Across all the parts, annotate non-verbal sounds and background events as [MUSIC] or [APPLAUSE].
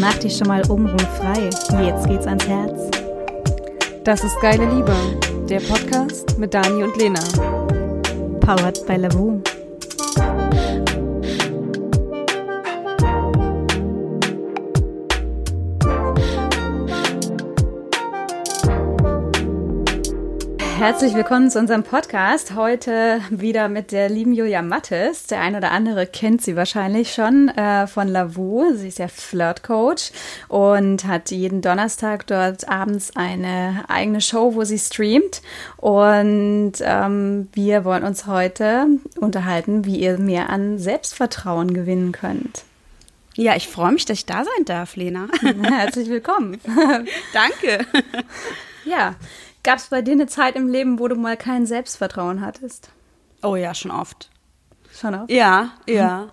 Mach dich schon mal obenrum frei. Jetzt geht's ans Herz. Das ist Geile Liebe, der Podcast mit Dani und Lena. Powered by Lavu. Herzlich willkommen zu unserem Podcast. Heute wieder mit der lieben Julia Mattes. Der eine oder andere kennt sie wahrscheinlich schon äh, von Lavu. Sie ist ja Flirt-Coach und hat jeden Donnerstag dort abends eine eigene Show, wo sie streamt. Und ähm, wir wollen uns heute unterhalten, wie ihr mehr an Selbstvertrauen gewinnen könnt. Ja, ich freue mich, dass ich da sein darf, Lena. [LAUGHS] Herzlich willkommen. [LAUGHS] Danke. Ja, Gab es bei dir eine Zeit im Leben, wo du mal kein Selbstvertrauen hattest? Oh ja, schon oft. Schon oft? Ja, ja.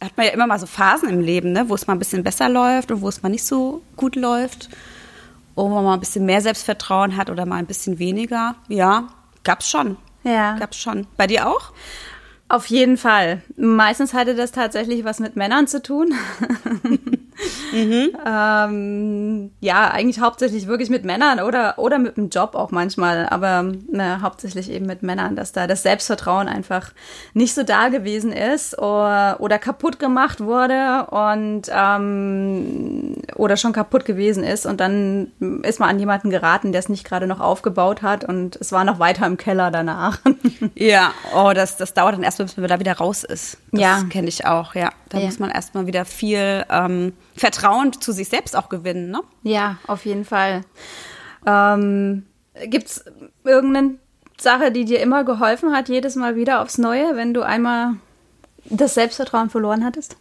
Hat man ja immer mal so Phasen im Leben, ne, wo es mal ein bisschen besser läuft und wo es mal nicht so gut läuft. Wo man mal ein bisschen mehr Selbstvertrauen hat oder mal ein bisschen weniger. Ja, gab's schon. Ja. Gab's schon. Bei dir auch? Auf jeden Fall. Meistens hatte das tatsächlich was mit Männern zu tun. [LAUGHS] mhm. [LAUGHS] ähm, ja, eigentlich hauptsächlich wirklich mit Männern oder, oder mit dem Job auch manchmal, aber ne, hauptsächlich eben mit Männern, dass da das Selbstvertrauen einfach nicht so da gewesen ist oder, oder kaputt gemacht wurde und ähm, oder schon kaputt gewesen ist und dann ist man an jemanden geraten, der es nicht gerade noch aufgebaut hat und es war noch weiter im Keller danach. [LAUGHS] ja, oh, das, das dauert dann erst erstmal, bis man da wieder raus ist. Das ja. kenne ich auch, ja. Da ja. muss man erstmal wieder viel ähm, Vertrauen zu sich selbst auch gewinnen, ne? Ja, auf jeden Fall. Ähm, Gibt es irgendeine Sache, die dir immer geholfen hat, jedes Mal wieder aufs Neue, wenn du einmal das Selbstvertrauen verloren hattest?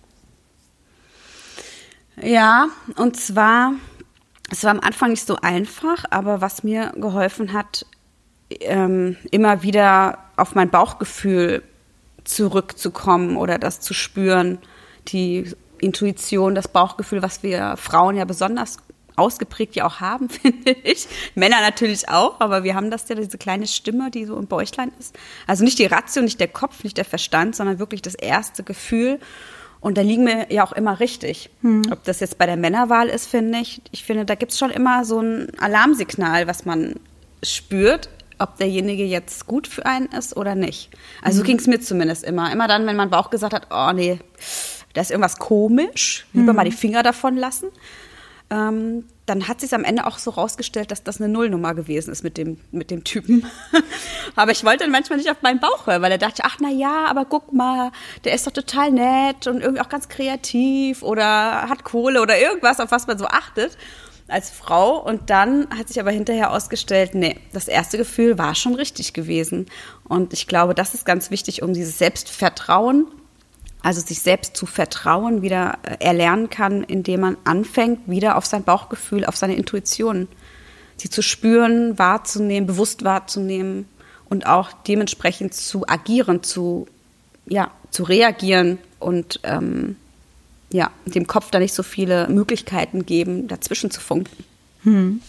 Ja, und zwar, es war am Anfang nicht so einfach, aber was mir geholfen hat, ähm, immer wieder auf mein Bauchgefühl zurückzukommen oder das zu spüren. Die Intuition, das Bauchgefühl, was wir Frauen ja besonders ausgeprägt ja auch haben, [LAUGHS] finde ich. Männer natürlich auch, aber wir haben das ja, diese kleine Stimme, die so im Bäuchlein ist. Also nicht die Ratio, nicht der Kopf, nicht der Verstand, sondern wirklich das erste Gefühl. Und da liegen wir ja auch immer richtig. Hm. Ob das jetzt bei der Männerwahl ist, finde ich. Ich finde, da gibt es schon immer so ein Alarmsignal, was man spürt ob derjenige jetzt gut für einen ist oder nicht. Also mhm. so ging es mir zumindest immer. Immer dann, wenn mein Bauch gesagt hat, oh nee, da ist irgendwas komisch, lieber mhm. mal die Finger davon lassen. Ähm, dann hat sich am Ende auch so rausgestellt, dass das eine Nullnummer gewesen ist mit dem, mit dem Typen. [LAUGHS] aber ich wollte dann manchmal nicht auf meinen Bauch hören, weil er dachte, ach na ja, aber guck mal, der ist doch total nett und irgendwie auch ganz kreativ oder hat Kohle oder irgendwas, auf was man so achtet als Frau. Und dann hat sich aber hinterher ausgestellt, nee, das erste Gefühl war schon richtig gewesen. Und ich glaube, das ist ganz wichtig, um dieses Selbstvertrauen, also sich selbst zu vertrauen, wieder äh, erlernen kann, indem man anfängt, wieder auf sein Bauchgefühl, auf seine Intuition, sie zu spüren, wahrzunehmen, bewusst wahrzunehmen und auch dementsprechend zu agieren, zu, ja, zu reagieren und ähm, ja, dem Kopf da nicht so viele Möglichkeiten geben, dazwischen zu funken. Hm.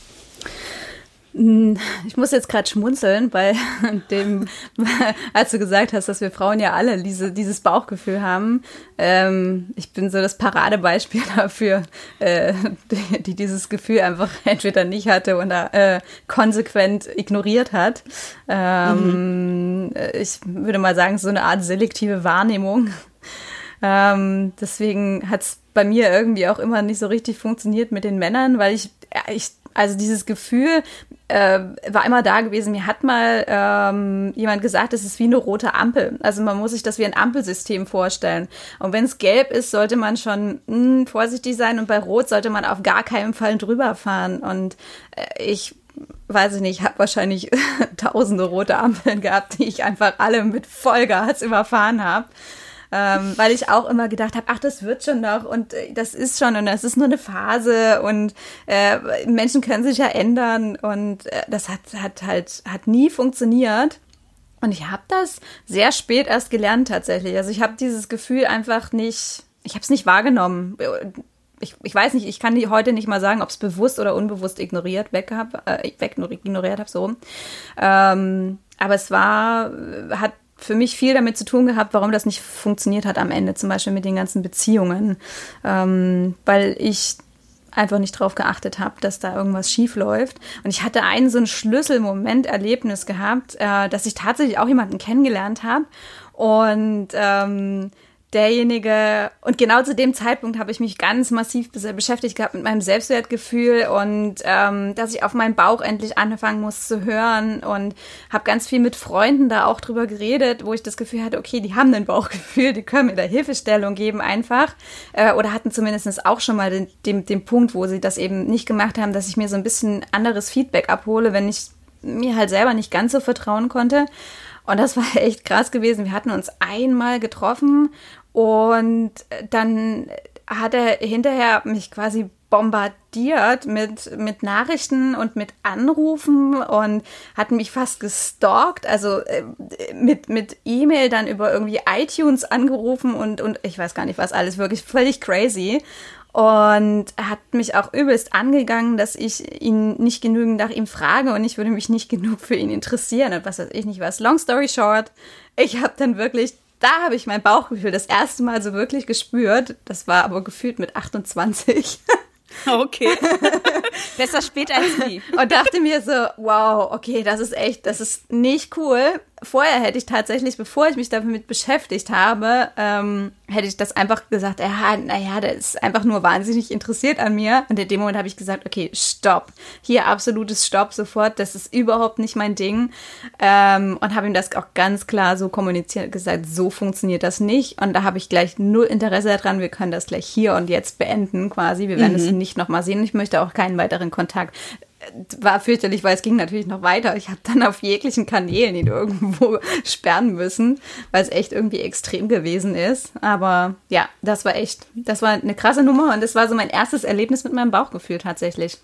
Ich muss jetzt gerade schmunzeln bei [LAUGHS] dem, als du gesagt hast, dass wir Frauen ja alle diese, dieses Bauchgefühl haben. Ähm, ich bin so das Paradebeispiel [LAUGHS] dafür, äh, die, die, dieses Gefühl einfach [LAUGHS] entweder nicht hatte oder äh, konsequent ignoriert hat. Ähm, mhm. Ich würde mal sagen, so eine Art selektive Wahrnehmung ähm, deswegen hat es bei mir irgendwie auch immer nicht so richtig funktioniert mit den Männern, weil ich, ich also dieses Gefühl äh, war immer da gewesen. Mir hat mal ähm, jemand gesagt, es ist wie eine rote Ampel. Also man muss sich das wie ein Ampelsystem vorstellen. Und wenn es gelb ist, sollte man schon mh, hm, vorsichtig sein und bei rot sollte man auf gar keinen Fall drüber fahren. Und äh, ich weiß ich nicht, habe wahrscheinlich [LAUGHS] tausende rote Ampeln gehabt, die ich einfach alle mit Vollgas überfahren habe ähm, weil ich auch immer gedacht habe, ach, das wird schon noch und äh, das ist schon und das ist nur eine Phase und äh, Menschen können sich ja ändern und äh, das hat, hat halt hat nie funktioniert. Und ich habe das sehr spät erst gelernt tatsächlich. Also ich habe dieses Gefühl einfach nicht, ich habe es nicht wahrgenommen. Ich, ich weiß nicht, ich kann heute nicht mal sagen, ob es bewusst oder unbewusst ignoriert weg hab, äh, weg ignoriert habe so. Ähm, aber es war, hat für mich viel damit zu tun gehabt, warum das nicht funktioniert hat am Ende, zum Beispiel mit den ganzen Beziehungen. Ähm, weil ich einfach nicht drauf geachtet habe, dass da irgendwas schief läuft. Und ich hatte einen so ein Schlüsselmoment-Erlebnis gehabt, äh, dass ich tatsächlich auch jemanden kennengelernt habe. Und ähm, derjenige, und genau zu dem Zeitpunkt habe ich mich ganz massiv beschäftigt gehabt mit meinem Selbstwertgefühl und ähm, dass ich auf meinen Bauch endlich anfangen muss zu hören und habe ganz viel mit Freunden da auch drüber geredet, wo ich das Gefühl hatte, okay, die haben ein Bauchgefühl, die können mir da Hilfestellung geben einfach äh, oder hatten zumindest auch schon mal den, den, den Punkt, wo sie das eben nicht gemacht haben, dass ich mir so ein bisschen anderes Feedback abhole, wenn ich mir halt selber nicht ganz so vertrauen konnte. Und das war [LAUGHS] echt krass gewesen. Wir hatten uns einmal getroffen und dann hat er hinterher mich quasi bombardiert mit, mit Nachrichten und mit Anrufen und hat mich fast gestalkt, also äh, mit, mit E-Mail dann über irgendwie iTunes angerufen und, und ich weiß gar nicht was alles, wirklich völlig crazy. Und hat mich auch übelst angegangen, dass ich ihn nicht genügend nach ihm frage und ich würde mich nicht genug für ihn interessieren und was weiß ich nicht was. Long story short, ich habe dann wirklich da habe ich mein Bauchgefühl das erste Mal so wirklich gespürt. Das war aber gefühlt mit 28. [LAUGHS] Okay. [LAUGHS] Besser spät als nie. Und dachte mir so, wow, okay, das ist echt, das ist nicht cool. Vorher hätte ich tatsächlich, bevor ich mich damit beschäftigt habe, ähm, hätte ich das einfach gesagt, ja, naja, der ist einfach nur wahnsinnig interessiert an mir. Und in dem Moment habe ich gesagt, okay, stopp. Hier absolutes Stopp sofort. Das ist überhaupt nicht mein Ding. Ähm, und habe ihm das auch ganz klar so kommuniziert, gesagt, so funktioniert das nicht. Und da habe ich gleich null Interesse daran. Wir können das gleich hier und jetzt beenden quasi. Wir werden es mhm. nicht nochmal sehen. Ich möchte auch keinen weiteren Kontakt war fürchterlich, weil es ging natürlich noch weiter. Ich habe dann auf jeglichen Kanälen ihn irgendwo [LAUGHS] sperren müssen, weil es echt irgendwie extrem gewesen ist. Aber ja, das war echt, das war eine krasse Nummer und das war so mein erstes Erlebnis mit meinem Bauchgefühl tatsächlich.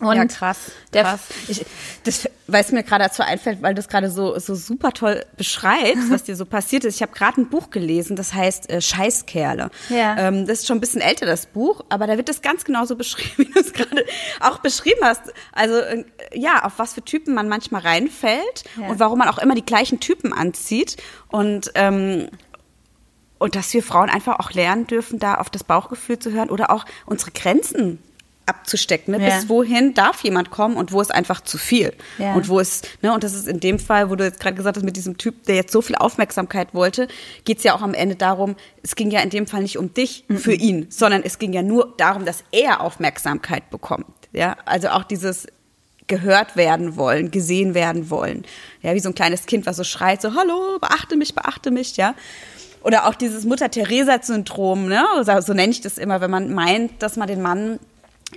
Und ja, krass. krass. Ich, das, weil es mir gerade dazu einfällt, weil du es gerade so, so super toll beschreibst, was dir so passiert ist. Ich habe gerade ein Buch gelesen, das heißt äh, Scheißkerle. Ja. Ähm, das ist schon ein bisschen älter, das Buch, aber da wird es ganz genauso [LAUGHS] beschrieben, wie du es gerade auch beschrieben hast. Also äh, ja, auf was für Typen man manchmal reinfällt ja. und warum man auch immer die gleichen Typen anzieht. Und ähm, und dass wir Frauen einfach auch lernen dürfen, da auf das Bauchgefühl zu hören oder auch unsere Grenzen abzustecken. Ne? Ja. Bis wohin darf jemand kommen und wo ist einfach zu viel. Ja. Und wo ist, ne, und das ist in dem Fall, wo du jetzt gerade gesagt hast, mit diesem Typ, der jetzt so viel Aufmerksamkeit wollte, geht es ja auch am Ende darum, es ging ja in dem Fall nicht um dich mhm. für ihn, sondern es ging ja nur darum, dass er Aufmerksamkeit bekommt. Ja, also auch dieses gehört werden wollen, gesehen werden wollen. Ja, wie so ein kleines Kind, was so schreit, so, hallo, beachte mich, beachte mich, ja. Oder auch dieses Mutter-Theresa-Syndrom, ne? so nenne ich das immer, wenn man meint, dass man den Mann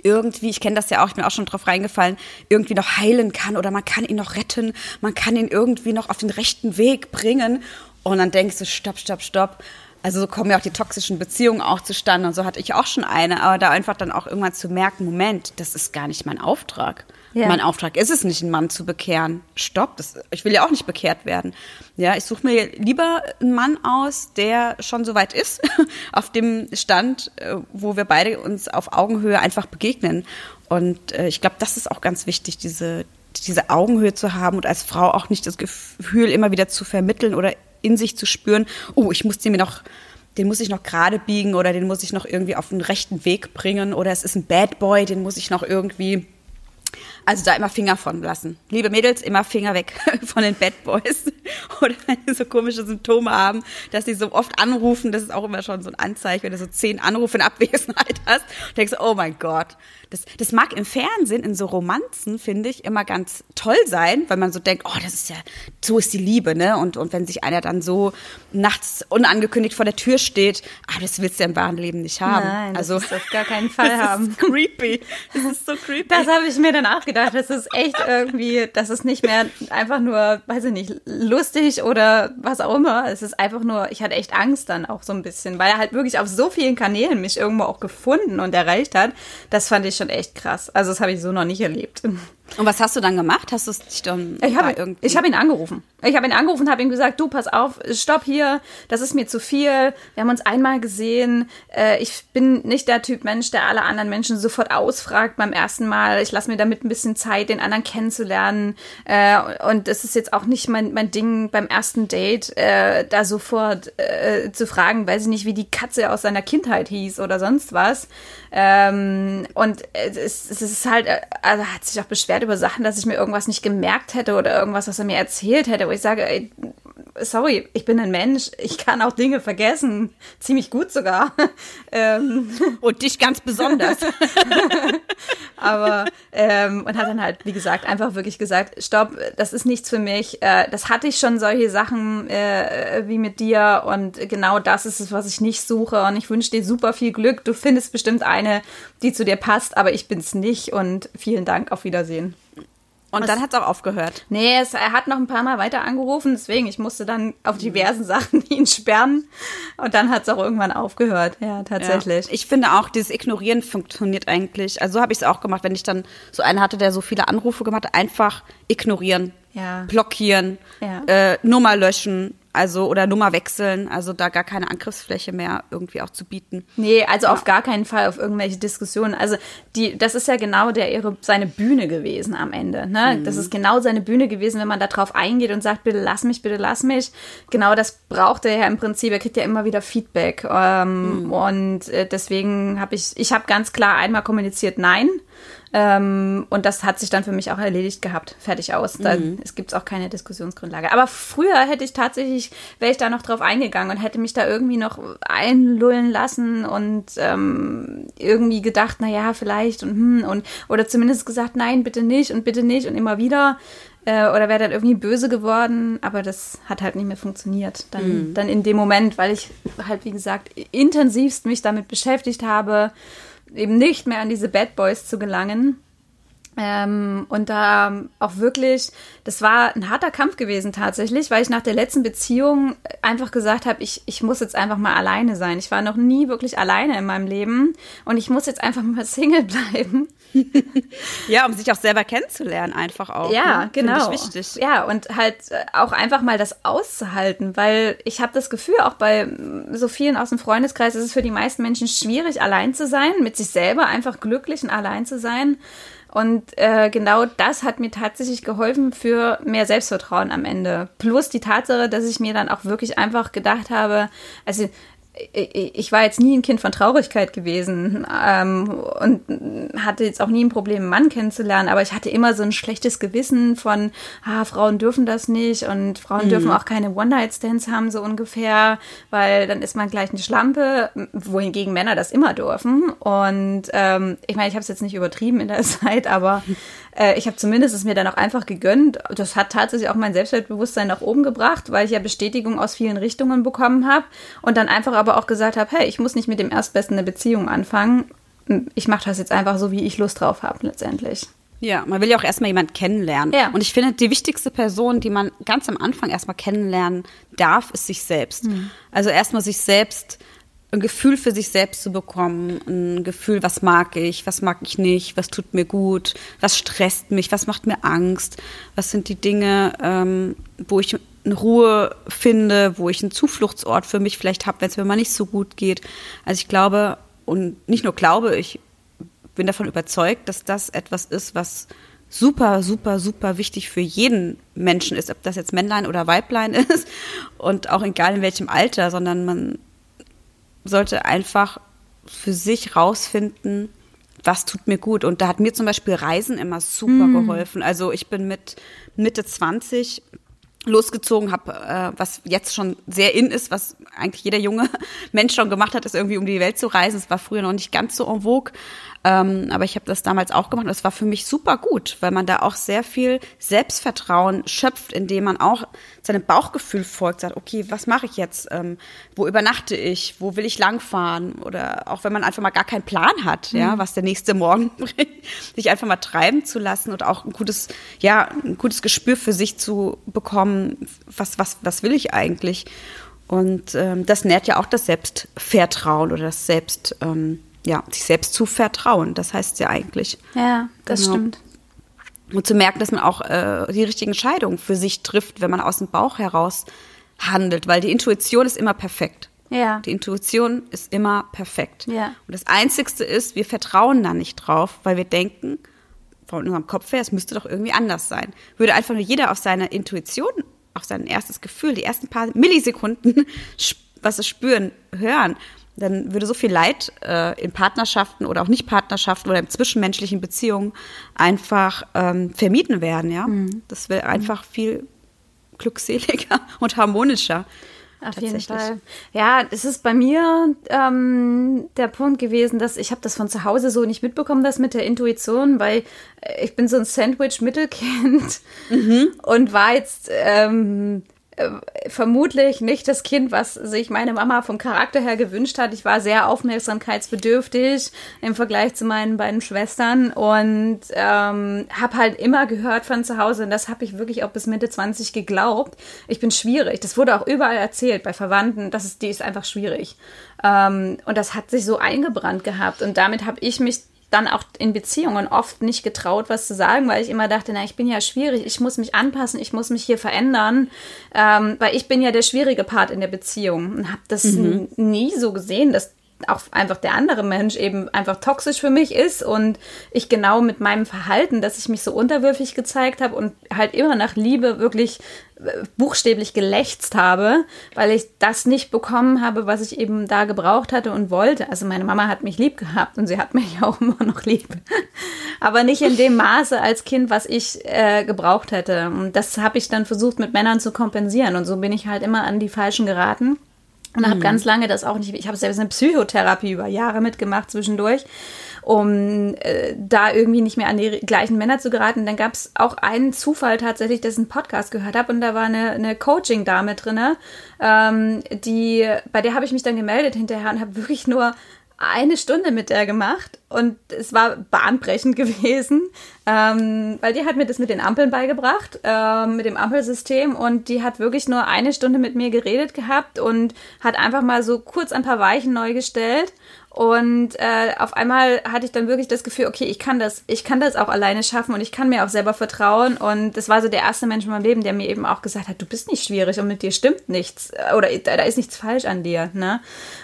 irgendwie, ich kenne das ja auch, ich bin auch schon drauf reingefallen, irgendwie noch heilen kann oder man kann ihn noch retten, man kann ihn irgendwie noch auf den rechten Weg bringen. Und dann denkst du, stopp, stopp, stopp. Also so kommen ja auch die toxischen Beziehungen auch zustande und so hatte ich auch schon eine, aber da einfach dann auch irgendwann zu merken, Moment, das ist gar nicht mein Auftrag. Ja. Mein Auftrag ist es nicht, einen Mann zu bekehren. Stopp, das, ich will ja auch nicht bekehrt werden. Ja, ich suche mir lieber einen Mann aus, der schon so weit ist, [LAUGHS] auf dem Stand, äh, wo wir beide uns auf Augenhöhe einfach begegnen. Und äh, ich glaube, das ist auch ganz wichtig, diese, diese Augenhöhe zu haben und als Frau auch nicht das Gefühl immer wieder zu vermitteln oder in sich zu spüren, oh, ich muss den mir noch, den muss ich noch gerade biegen oder den muss ich noch irgendwie auf den rechten Weg bringen oder es ist ein Bad Boy, den muss ich noch irgendwie also da immer Finger von lassen. Liebe Mädels, immer Finger weg [LAUGHS] von den Bad Boys. [LAUGHS] Oder wenn die so komische Symptome haben, dass sie so oft anrufen, das ist auch immer schon so ein Anzeichen, wenn du so zehn Anrufe in Abwesenheit [LAUGHS] hast, denkst du, oh mein Gott. Das, das mag im Fernsehen, in so Romanzen, finde ich, immer ganz toll sein, weil man so denkt, oh, das ist ja, so ist die Liebe, ne? Und, und wenn sich einer dann so nachts unangekündigt vor der Tür steht, ah, das willst du ja im wahren Leben nicht haben. Nein, das also, das auf gar keinen [LAUGHS] Fall das haben. Ist [LAUGHS] creepy. Das ist so creepy. Das habe ich mir dann auch gedacht. Das ist echt irgendwie, das ist nicht mehr einfach nur, weiß ich nicht, lustig oder was auch immer. Es ist einfach nur, ich hatte echt Angst dann auch so ein bisschen, weil er halt wirklich auf so vielen Kanälen mich irgendwo auch gefunden und erreicht hat. Das fand ich schon echt krass. Also das habe ich so noch nicht erlebt. Und was hast du dann gemacht? Hast du dich dann Ich habe irgendwie- ich hab ihn angerufen. Ich habe ihn angerufen und habe ihm gesagt, du, pass auf, stopp hier, das ist mir zu viel. Wir haben uns einmal gesehen. Äh, ich bin nicht der Typ Mensch, der alle anderen Menschen sofort ausfragt beim ersten Mal. Ich lasse mir damit ein bisschen Zeit, den anderen kennenzulernen. Äh, und es ist jetzt auch nicht mein, mein Ding beim ersten Date, äh, da sofort zu fragen, weiß ich nicht, wie die Katze aus seiner Kindheit hieß oder sonst was. Ähm, und es, ist halt, also hat sich auch beschwert über Sachen, dass ich mir irgendwas nicht gemerkt hätte oder irgendwas, was er mir erzählt hätte, wo ich sage, ey, sorry, ich bin ein Mensch, ich kann auch Dinge vergessen, ziemlich gut sogar. [LAUGHS] ähm, Und dich ganz besonders. [LAUGHS] aber ähm, und hat dann halt, wie gesagt, einfach wirklich gesagt, stopp, das ist nichts für mich. Äh, das hatte ich schon solche Sachen äh, wie mit dir und genau das ist es, was ich nicht suche. Und ich wünsche dir super viel Glück. Du findest bestimmt eine, die zu dir passt, aber ich bin's nicht. Und vielen Dank, auf Wiedersehen. Und dann hat es auch aufgehört. Nee, es, er hat noch ein paar Mal weiter angerufen, deswegen, ich musste dann auf diversen [LAUGHS] Sachen ihn sperren. Und dann hat es auch irgendwann aufgehört. Ja, tatsächlich. Ja. Ich finde auch, dieses Ignorieren funktioniert eigentlich. Also so habe ich es auch gemacht, wenn ich dann so einen hatte, der so viele Anrufe gemacht hat, einfach ignorieren, Ja. blockieren, Ja. äh, Nummer löschen, also oder Nummer wechseln, also da gar keine Angriffsfläche mehr irgendwie auch zu bieten. Nee, also auf gar keinen Fall auf irgendwelche Diskussionen. Also die, das ist ja genau der ihre seine Bühne gewesen am Ende. Ne? Das ist genau seine Bühne gewesen, wenn man da drauf eingeht und sagt, bitte lass mich, bitte lass mich. Genau das braucht er ja im Prinzip. Er kriegt ja immer wieder Feedback. Ähm, Und äh, deswegen habe ich, ich habe ganz klar einmal kommuniziert, nein. Ähm, und das hat sich dann für mich auch erledigt gehabt. Fertig aus. Da, Es gibt auch keine Diskussionsgrundlage. Aber früher hätte ich tatsächlich, wäre ich da noch drauf eingegangen und hätte mich da irgendwie noch einlullen lassen und ähm, irgendwie gedacht, na ja, vielleicht und hm, und oder zumindest gesagt, nein, bitte nicht und bitte nicht und immer wieder. Äh, oder wäre dann irgendwie böse geworden, aber das hat halt nicht mehr funktioniert. Dann, dann in dem Moment, weil ich halt, wie gesagt, intensivst mich damit beschäftigt habe, eben nicht mehr an diese Bad Boys zu gelangen. Ähm, und da auch wirklich, das war ein harter Kampf gewesen tatsächlich, weil ich nach der letzten Beziehung einfach gesagt habe, ich, ich muss jetzt einfach mal alleine sein. Ich war noch nie wirklich alleine in meinem Leben und ich muss jetzt einfach mal [LAUGHS] Single bleiben. Ja, um sich auch selber kennenzulernen, einfach auch. Ja, ne? Genau. Ich wichtig. Ja, und halt äh, auch einfach mal das auszuhalten, weil ich habe das Gefühl, auch bei mm, so vielen aus dem Freundeskreis ist es für die meisten Menschen schwierig, allein zu sein, mit sich selber einfach glücklich und allein zu sein. Und äh, genau das hat mir tatsächlich geholfen für mehr Selbstvertrauen am Ende. Plus die Tatsache, dass ich mir dann auch wirklich einfach gedacht habe, also ich ich war jetzt nie ein Kind von Traurigkeit gewesen ähm, und hatte jetzt auch nie ein Problem, einen Mann kennenzulernen, aber ich hatte immer so ein schlechtes Gewissen von, ah, Frauen dürfen das nicht und Frauen dürfen auch keine One-Night-Stands haben, so ungefähr, weil dann ist man gleich eine Schlampe, wohingegen Männer das immer dürfen. Und ähm, ich meine, ich habe es jetzt nicht übertrieben in der [LAUGHS] Zeit, aber äh, ich habe zumindest es mir dann auch einfach gegönnt. Das hat tatsächlich auch mein Selbstwertbewusstsein nach oben gebracht, weil ich ja Bestätigung aus vielen Richtungen bekommen habe und dann einfach aber auch gesagt habe, hey, ich muss nicht mit dem Erstbesten eine Beziehung anfangen. Ich mache das jetzt einfach so, wie ich Lust drauf habe letztendlich. Ja, man will ja auch erstmal jemanden kennenlernen. Ja. Und ich finde, die wichtigste Person, die man ganz am Anfang erstmal kennenlernen darf, ist sich selbst. Also erstmal sich selbst, ein Gefühl für sich selbst zu bekommen, ein Gefühl, was mag ich, was mag ich nicht, was tut mir gut, was stresst mich, was macht mir Angst, was sind die Dinge, ähm, wo ich eine Ruhe finde, wo ich einen Zufluchtsort für mich vielleicht habe, wenn es mir mal nicht so gut geht. Also ich glaube, und nicht nur glaube, ich bin davon überzeugt, dass das etwas ist, was super, super, super wichtig für jeden Menschen ist, ob das jetzt Männlein oder Weiblein [LAUGHS] ist und auch egal in welchem Alter, sondern man sollte einfach für sich rausfinden, was tut mir gut. Und da hat mir zum Beispiel Reisen immer super geholfen. Also ich bin mit Mitte 20 losgezogen, habe, äh, was jetzt schon sehr in ist, was eigentlich jeder junge [LAUGHS] Mensch schon gemacht hat, ist irgendwie um die Welt zu reisen. Es war früher noch nicht ganz so en vogue, ähm, aber ich habe das damals auch gemacht. und Es war für mich super gut, weil man da auch sehr viel Selbstvertrauen schöpft, indem man auch seinem Bauchgefühl folgt, sagt, okay, was mache ich jetzt? Ähm, wo übernachte ich? Wo will ich langfahren? Oder auch wenn man einfach mal gar keinen Plan hat, ja, was der nächste Morgen [LAUGHS] bringt, sich einfach mal treiben zu lassen und auch ein gutes, ja, ein gutes Gespür für sich zu bekommen, was, was, was will ich eigentlich? Und ähm, das nährt ja auch das Selbstvertrauen oder das Selbst, ähm, ja, sich selbst zu vertrauen. Das heißt ja eigentlich. Ja, das Genau. stimmt. und zu merken, dass man auch äh, die richtigen Entscheidungen für sich trifft, wenn man aus dem Bauch heraus handelt, weil die Intuition ist immer perfekt. Ja. Die Intuition ist immer perfekt. Ja. Und das Einzigste ist, wir vertrauen da nicht drauf, weil wir denken, von unserem Kopf her, es müsste doch irgendwie anders sein. Würde einfach nur jeder auf seine Intuition, auf sein erstes Gefühl, die ersten paar Millisekunden, [LAUGHS] was es spüren, hören, dann würde so viel Leid äh, in Partnerschaften oder auch Nicht-Partnerschaften oder in zwischenmenschlichen Beziehungen einfach ähm, vermieden werden, ja. Mhm. Das wäre einfach viel glückseliger [LAUGHS] und harmonischer. Auf jeden Fall. Ja, es ist bei mir ähm, der Punkt gewesen, dass ich habe das von zu Hause so nicht mitbekommen, das mit der Intuition, weil äh, ich bin so ein Sandwich-Mittelkind mhm. [LAUGHS] und war jetzt ähm, äh, vermutlich nicht das Kind, was sich meine Mama vom Charakter her gewünscht hat. Ich war sehr aufmerksamkeitsbedürftig im Vergleich zu meinen beiden Schwestern und ähm, habe halt immer gehört von zu Hause, und das habe ich wirklich auch bis Mitte 20 geglaubt, ich bin schwierig. Das wurde auch überall erzählt bei Verwandten, das ist, die ist einfach schwierig. Ähm, und das hat sich so eingebrannt gehabt und damit habe ich mich dann auch in Beziehungen oft nicht getraut, was zu sagen, weil ich immer dachte, na, ich bin ja schwierig, ich muss mich anpassen, ich muss mich hier verändern, ähm, weil ich bin ja der schwierige Part in der Beziehung und habe das mhm. nie so gesehen, dass auch einfach der andere Mensch eben einfach toxisch für mich ist und ich genau mit meinem Verhalten, dass ich mich so unterwürfig gezeigt habe und halt immer nach Liebe wirklich äh, buchstäblich gelächzt habe, weil ich das nicht bekommen habe, was ich eben da gebraucht hatte und wollte. Also meine Mama hat mich lieb gehabt und sie hat mich [LAUGHS] auch immer noch lieb. Aber nicht in dem Maße als Kind, was ich äh, gebraucht hätte. Und das habe ich dann versucht mit Männern zu kompensieren. Und so bin ich halt immer an die Falschen geraten. Und mhm. habe ganz lange das auch nicht, ich habe selbst eine Psychotherapie über Jahre mitgemacht zwischendurch, um äh, da irgendwie nicht mehr an die gleichen Männer zu geraten. Dann gab es auch einen Zufall tatsächlich, dass ich einen Podcast gehört habe und da war eine, eine Coaching-Dame drinne, ähm, die, bei der habe ich mich dann gemeldet hinterher und habe wirklich nur eine Stunde mit der gemacht und es war bahnbrechend [LAUGHS] gewesen, ähm, weil die hat mir das mit den Ampeln beigebracht, ähm, mit dem Ampelsystem und die hat wirklich nur eine Stunde mit mir geredet gehabt und hat einfach mal so kurz ein paar Weichen neu gestellt und äh, auf einmal hatte ich dann wirklich das Gefühl, okay, ich kann das, ich kann das auch alleine schaffen und ich kann mir auch selber vertrauen. Und das war so der erste Mensch in meinem Leben, der mir eben auch gesagt hat, du bist nicht schwierig und mit dir stimmt nichts oder da, da ist nichts falsch an dir. Ne?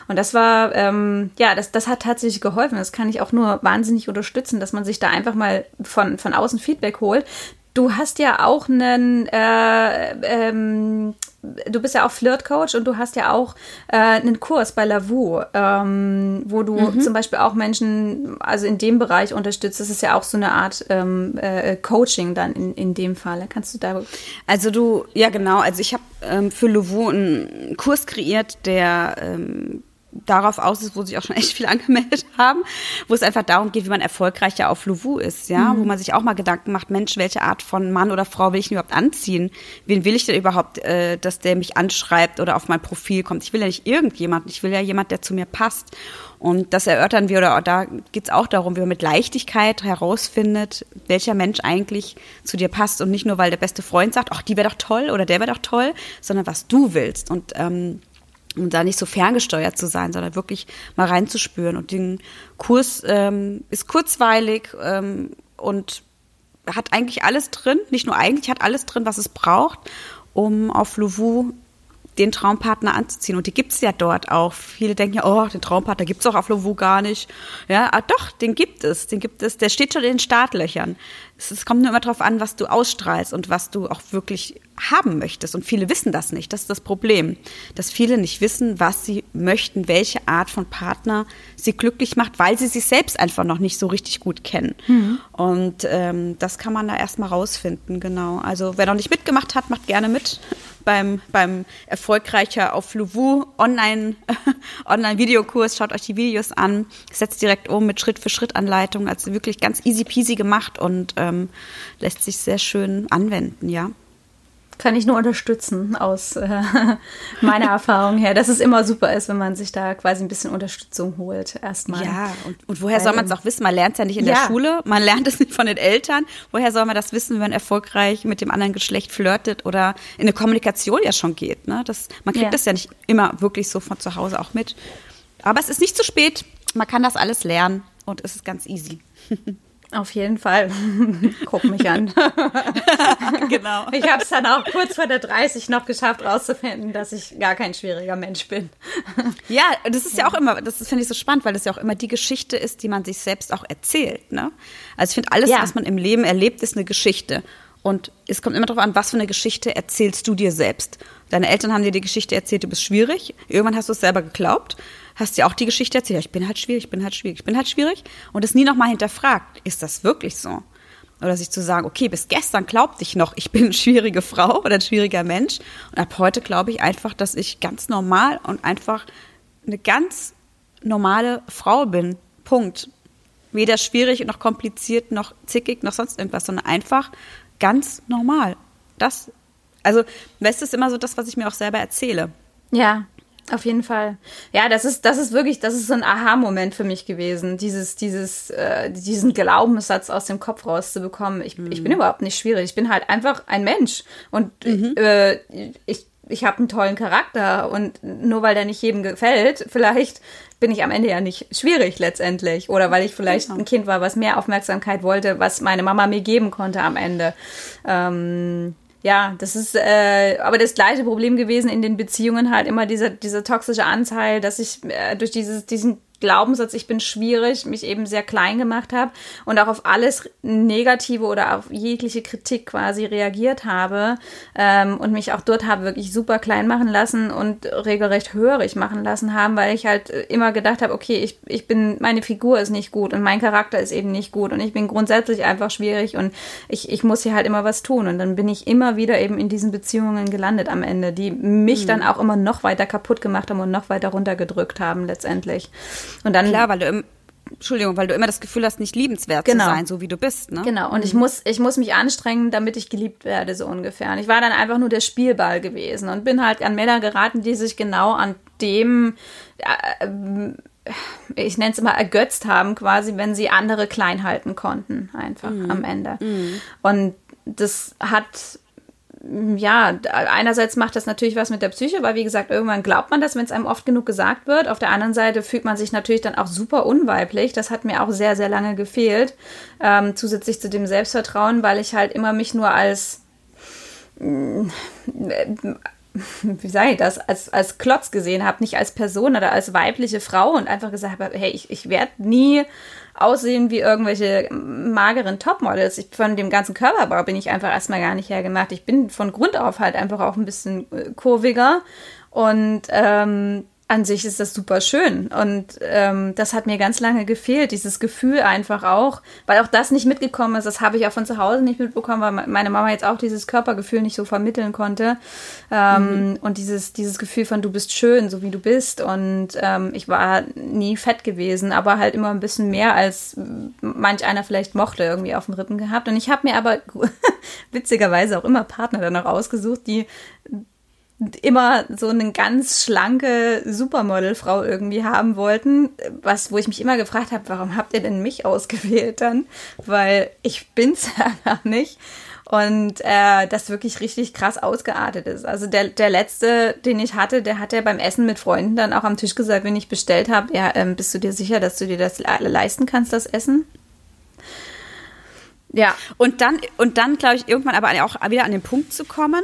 Und das war, ähm, ja, das, das hat tatsächlich geholfen. Das kann ich auch nur wahnsinnig unterstützen, dass man sich da einfach mal von, von außen Feedback holt. Du hast ja auch einen, äh, ähm, du bist ja auch Flirtcoach und du hast ja auch äh, einen Kurs bei Lavu, ähm, wo du mhm. zum Beispiel auch Menschen, also in dem Bereich unterstützt. Das ist ja auch so eine Art ähm, äh, Coaching dann in, in dem Fall. Kannst du da? Also du, ja genau. Also ich habe ähm, für Lavu einen Kurs kreiert, der ähm, darauf aus ist, wo sich auch schon echt viele [LAUGHS] angemeldet haben, wo es einfach darum geht, wie man erfolgreicher auf Louvou ist, ja, mhm. wo man sich auch mal Gedanken macht, Mensch, welche Art von Mann oder Frau will ich denn überhaupt anziehen? Wen will ich denn überhaupt, äh, dass der mich anschreibt oder auf mein Profil kommt? Ich will ja nicht irgendjemand, ich will ja jemand, der zu mir passt. Und das erörtern wir, oder da geht es auch darum, wie man mit Leichtigkeit herausfindet, welcher Mensch eigentlich zu dir passt und nicht nur, weil der beste Freund sagt, ach, die wäre doch toll oder der wäre doch toll, sondern was du willst. Und ähm, um da nicht so ferngesteuert zu sein, sondern wirklich mal reinzuspüren. Und den Kurs ähm, ist kurzweilig ähm, und hat eigentlich alles drin, nicht nur eigentlich, hat alles drin, was es braucht, um auf Louvu den Traumpartner anzuziehen. Und die gibt's ja dort auch. Viele denken ja, oh, den Traumpartner gibt's auch auf Lovu gar nicht. Ja, ah, doch, den gibt es. Den gibt es. Der steht schon in den Startlöchern. Es, es kommt nur immer darauf an, was du ausstrahlst und was du auch wirklich haben möchtest. Und viele wissen das nicht. Das ist das Problem. Dass viele nicht wissen, was sie möchten, welche Art von Partner sie glücklich macht, weil sie sich selbst einfach noch nicht so richtig gut kennen. Mhm. Und ähm, das kann man da erstmal rausfinden, genau. Also wer noch nicht mitgemacht hat, macht gerne mit beim, beim erfolgreicher auf Louvu Online, [LAUGHS] Online Videokurs. Schaut euch die Videos an, setzt direkt um mit Schritt für Schritt Anleitung. Also wirklich ganz easy peasy gemacht und ähm, lässt sich sehr schön anwenden, ja kann ich nur unterstützen aus äh, [LAUGHS] meiner Erfahrung her, dass es immer super ist, wenn man sich da quasi ein bisschen Unterstützung holt, erstmal. Ja, und, und woher soll man es auch wissen? Man lernt es ja nicht in ja. der Schule, man lernt es nicht von den Eltern. Woher soll man das wissen, wenn man erfolgreich mit dem anderen Geschlecht flirtet oder in eine Kommunikation ja schon geht? Ne? Das, man kriegt ja. das ja nicht immer wirklich so von zu Hause auch mit. Aber es ist nicht zu spät, man kann das alles lernen und es ist ganz easy. [LAUGHS] Auf jeden Fall. [LAUGHS] Guck mich an. [LAUGHS] genau. Ich habe es dann auch kurz vor der 30 noch geschafft, rauszufinden, dass ich gar kein schwieriger Mensch bin. ja, das ist ja, ja auch immer, das finde ich so spannend, weil das ja auch immer die Geschichte ist, die man sich selbst auch erzählt. Ne? Also ich finde, alles, ja. was man im Leben erlebt, ist eine Geschichte. Und es kommt immer darauf an, was für eine Geschichte erzählst du dir selbst. Deine Eltern haben dir die Geschichte erzählt, du bist schwierig. Irgendwann hast du es selber geglaubt hast dir auch die Geschichte erzählt, ich bin halt schwierig, ich bin halt schwierig, ich bin halt schwierig und es nie nochmal hinterfragt, ist das wirklich so? Oder sich zu sagen, okay, bis gestern glaubte ich noch, ich bin eine schwierige Frau oder ein schwieriger Mensch und ab heute glaube ich einfach, dass ich ganz normal und einfach eine ganz normale Frau bin. Punkt. Weder schwierig noch kompliziert noch zickig noch sonst irgendwas, sondern einfach ganz normal. Das, also, weißt du, ist immer so das, was ich mir auch selber erzähle. Ja, auf jeden Fall. Ja, das ist, das ist wirklich, das ist so ein Aha-Moment für mich gewesen, dieses, dieses, äh, diesen Glaubenssatz aus dem Kopf rauszubekommen. Ich, mhm. ich bin mhm. überhaupt nicht schwierig. Ich bin halt einfach ein Mensch. Und mhm. äh, ich, ich habe einen tollen Charakter. Und nur weil der nicht jedem gefällt, vielleicht bin ich am Ende ja nicht schwierig letztendlich. Oder weil ich vielleicht genau. ein Kind war, was mehr Aufmerksamkeit wollte, was meine Mama mir geben konnte am Ende. Ähm, ja, das ist äh, aber das gleiche Problem gewesen in den Beziehungen halt immer dieser dieser toxische Anteil, dass ich äh, durch dieses diesen Glaubenssatz, ich bin schwierig, mich eben sehr klein gemacht habe und auch auf alles Negative oder auf jegliche Kritik quasi reagiert habe ähm, und mich auch dort habe wirklich super klein machen lassen und regelrecht hörig machen lassen haben, weil ich halt immer gedacht habe, okay, ich, ich bin, meine Figur ist nicht gut und mein Charakter ist eben nicht gut und ich bin grundsätzlich einfach schwierig und ich, ich muss hier halt immer was tun und dann bin ich immer wieder eben in diesen Beziehungen gelandet am Ende, die mich mhm. dann auch immer noch weiter kaputt gemacht haben und noch weiter runtergedrückt haben letztendlich. Und dann klar, weil du im, Entschuldigung, weil du immer das Gefühl hast, nicht liebenswert genau. zu sein, so wie du bist. Ne? Genau. Und mhm. ich muss, ich muss mich anstrengen, damit ich geliebt werde, so ungefähr. Und ich war dann einfach nur der Spielball gewesen und bin halt an Männer geraten, die sich genau an dem äh, ich nenne es immer ergötzt haben, quasi, wenn sie andere klein halten konnten, einfach mhm. am Ende. Mhm. Und das hat ja, einerseits macht das natürlich was mit der Psyche, weil wie gesagt, irgendwann glaubt man das, wenn es einem oft genug gesagt wird. Auf der anderen Seite fühlt man sich natürlich dann auch super unweiblich. Das hat mir auch sehr, sehr lange gefehlt. Ähm, zusätzlich zu dem Selbstvertrauen, weil ich halt immer mich nur als äh, [LAUGHS] wie sage ich das, als, als Klotz gesehen habe, nicht als Person oder als weibliche Frau und einfach gesagt habe, hey, ich, ich werde nie aussehen wie irgendwelche mageren Topmodels. Ich, von dem ganzen Körperbau bin ich einfach erstmal gar nicht hergemacht. Ich bin von Grund auf halt einfach auch ein bisschen äh, kurviger und ähm, an sich ist das super schön. Und ähm, das hat mir ganz lange gefehlt, dieses Gefühl einfach auch, weil auch das nicht mitgekommen ist. Das habe ich auch von zu Hause nicht mitbekommen, weil meine Mama jetzt auch dieses Körpergefühl nicht so vermitteln konnte. Ähm, mhm. Und dieses, dieses Gefühl von du bist schön, so wie du bist. Und ähm, ich war nie fett gewesen, aber halt immer ein bisschen mehr, als manch einer vielleicht mochte, irgendwie auf dem Rippen gehabt. Und ich habe mir aber [LAUGHS] witzigerweise auch immer Partner dann noch ausgesucht, die immer so eine ganz schlanke Supermodelfrau irgendwie haben wollten, was wo ich mich immer gefragt habe, warum habt ihr denn mich ausgewählt dann? Weil ich bin's [LAUGHS] einfach nicht und äh, das wirklich richtig krass ausgeartet ist. Also der, der letzte, den ich hatte, der hat ja beim Essen mit Freunden dann auch am Tisch gesagt, wenn ich bestellt habe, ja, ähm, bist du dir sicher, dass du dir das leisten kannst, das Essen? Ja. Und dann, und dann glaube ich, irgendwann aber auch wieder an den Punkt zu kommen,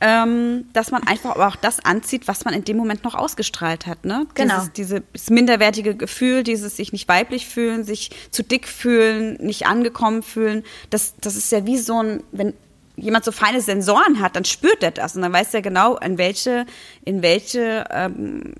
ähm, dass man einfach aber auch das anzieht, was man in dem Moment noch ausgestrahlt hat. Ne? Genau. Dieses, dieses minderwertige Gefühl, dieses sich nicht weiblich fühlen, sich zu dick fühlen, nicht angekommen fühlen. Das, das ist ja wie so ein, wenn jemand so feine Sensoren hat, dann spürt er das und dann weiß er genau, in welche, in welche ähm,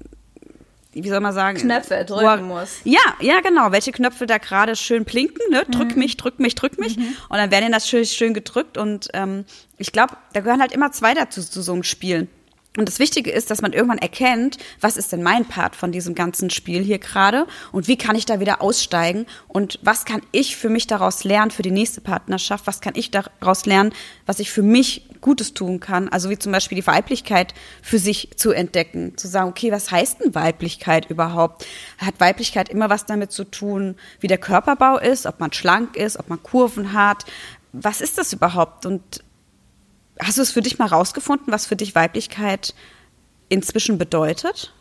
wie soll man sagen? Knöpfe drücken er, muss. Ja, ja, genau. Welche Knöpfe da gerade schön blinken, ne? Drück mhm. mich, drück mich, drück mich. Mhm. Und dann werden das schön, schön gedrückt. Und ähm, ich glaube, da gehören halt immer zwei dazu zu so einem Spiel. Und das Wichtige ist, dass man irgendwann erkennt, was ist denn mein Part von diesem ganzen Spiel hier gerade und wie kann ich da wieder aussteigen und was kann ich für mich daraus lernen für die nächste Partnerschaft, was kann ich daraus lernen, was ich für mich Gutes tun kann, also wie zum Beispiel die Weiblichkeit für sich zu entdecken, zu sagen, okay, was heißt denn Weiblichkeit überhaupt? Hat Weiblichkeit immer was damit zu tun, wie der Körperbau ist, ob man schlank ist, ob man Kurven hat, was ist das überhaupt? Und Hast du es für dich mal rausgefunden, was für dich Weiblichkeit inzwischen bedeutet?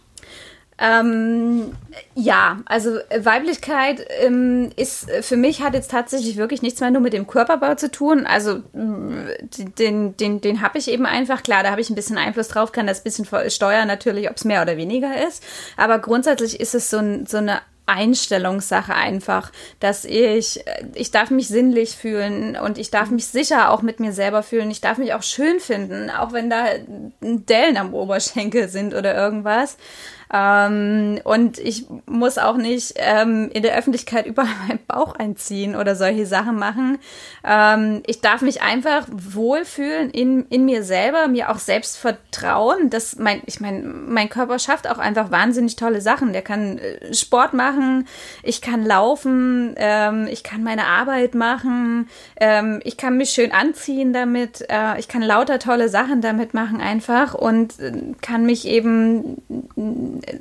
Ähm, ja, also äh, Weiblichkeit ähm, ist äh, für mich hat jetzt tatsächlich wirklich nichts mehr nur mit dem Körperbau zu tun. Also den, den, den habe ich eben einfach. Klar, da habe ich ein bisschen Einfluss drauf, kann das bisschen steuern natürlich, ob es mehr oder weniger ist. Aber grundsätzlich ist es so, ein, so eine Einstellungssache einfach, dass ich, ich darf mich sinnlich fühlen und ich darf mich sicher auch mit mir selber fühlen. Ich darf mich auch schön finden, auch wenn da Dellen am Oberschenkel sind oder irgendwas. Ähm, und ich muss auch nicht ähm, in der Öffentlichkeit [LAUGHS] überall meinen Bauch einziehen oder solche Sachen machen. Ähm, ich darf mich einfach wohlfühlen in, in mir selber, mir auch selbst vertrauen. dass mein, ich meine, mein Körper schafft auch einfach wahnsinnig tolle Sachen. Der kann äh, Sport machen, ich kann laufen, ähm, ich kann meine Arbeit machen, ähm, ich kann mich schön anziehen damit, äh, ich kann lauter tolle Sachen damit machen einfach und äh, kann mich eben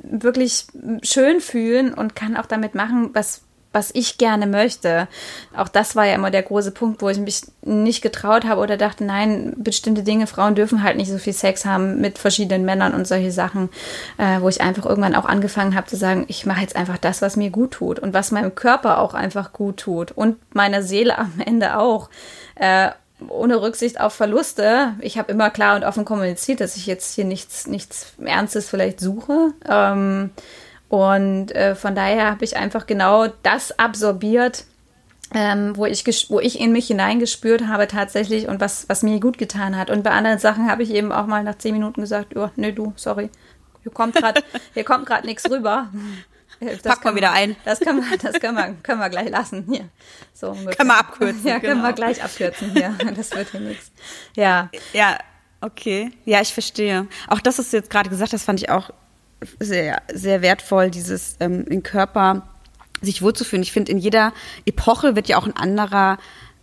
wirklich schön fühlen und kann auch damit machen, was, was ich gerne möchte. Auch das war ja immer der große Punkt, wo ich mich nicht getraut habe oder dachte, nein, bestimmte Dinge, Frauen dürfen halt nicht so viel Sex haben mit verschiedenen Männern und solche Sachen, äh, wo ich einfach irgendwann auch angefangen habe zu sagen, ich mache jetzt einfach das, was mir gut tut und was meinem Körper auch einfach gut tut und meiner Seele am Ende auch. Äh, ohne Rücksicht auf Verluste. Ich habe immer klar und offen kommuniziert, dass ich jetzt hier nichts, nichts Ernstes vielleicht suche. Ähm, und äh, von daher habe ich einfach genau das absorbiert, ähm, wo, ich wo ich in mich hineingespürt habe tatsächlich und was, was mir gut getan hat. Und bei anderen Sachen habe ich eben auch mal nach zehn Minuten gesagt, oh, nee, du, sorry, hier kommt gerade [LAUGHS] nichts rüber. Das Pack mal wieder ein. Das können wir, das können wir, können wir gleich lassen hier. So können wir abkürzen. Ja, können genau. wir gleich abkürzen hier. Das wird hier nichts. Ja. Ja, okay. Ja, ich verstehe. Auch das, was du jetzt gerade gesagt hast, fand ich auch sehr, sehr wertvoll, dieses ähm, den Körper sich wohlzufühlen. Ich finde, in jeder Epoche wird ja auch ein anderer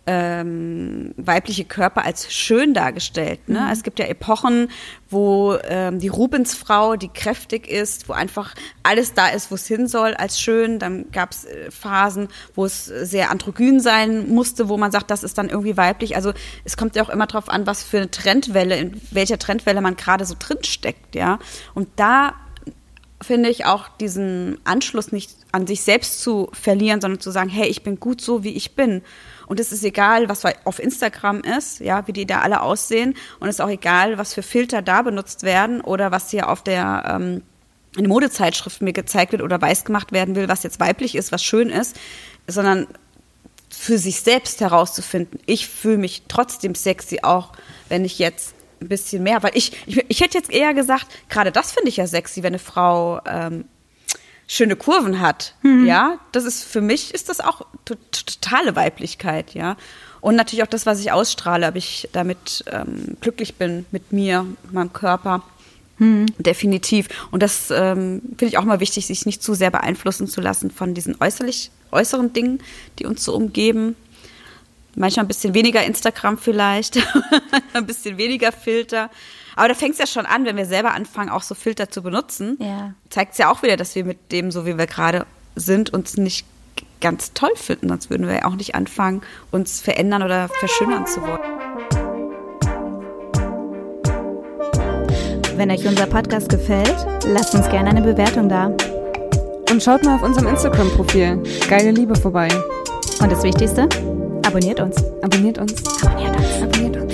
ähm, weibliche Körper als schön dargestellt. Ne? Mhm. Es gibt ja Epochen, wo ähm, die Rubensfrau, die kräftig ist, wo einfach alles da ist, wo es hin soll, als schön. Dann gab es äh, Phasen, wo es sehr androgyn sein musste, wo man sagt, das ist dann irgendwie weiblich. Also es kommt ja auch immer darauf an, was für eine Trendwelle, in welcher Trendwelle man gerade so drin steckt, ja. Und da finde ich auch diesen Anschluss nicht an sich selbst zu verlieren, sondern zu sagen, hey, ich bin gut so, wie ich bin. Und es ist egal, was auf Instagram ist, ja, wie die da alle aussehen. Und es ist auch egal, was für Filter da benutzt werden oder was hier auf der ähm, in Modezeitschrift mir gezeigt wird oder weiß gemacht werden will, was jetzt weiblich ist, was schön ist, sondern für sich selbst herauszufinden. Ich fühle mich trotzdem sexy, auch wenn ich jetzt ein bisschen mehr, weil ich, ich, ich hätte jetzt eher gesagt, gerade das finde ich ja sexy, wenn eine Frau ähm, schöne Kurven hat, mhm. ja, das ist für mich ist das auch totale Weiblichkeit, ja. Und natürlich auch das, was ich ausstrahle, ob ich damit ähm, glücklich bin mit mir, meinem Körper. Mhm. Definitiv. Und das ähm, finde ich auch mal wichtig, sich nicht zu sehr beeinflussen zu lassen von diesen äußerlich, äußeren Dingen, die uns so umgeben. Manchmal ein bisschen weniger Instagram vielleicht, [LAUGHS] ein bisschen weniger Filter. Aber da fängt es ja schon an, wenn wir selber anfangen, auch so Filter zu benutzen. Ja. Zeigt es ja auch wieder, dass wir mit dem, so wie wir gerade sind, uns nicht ganz toll finden. Sonst würden wir ja auch nicht anfangen, uns verändern oder verschönern zu wollen. Wenn euch unser Podcast gefällt, lasst uns gerne eine Bewertung da. Und schaut mal auf unserem Instagram-Profil Geile Liebe vorbei. Und das Wichtigste, abonniert uns. Abonniert uns. Abonniert uns. Abonniert uns.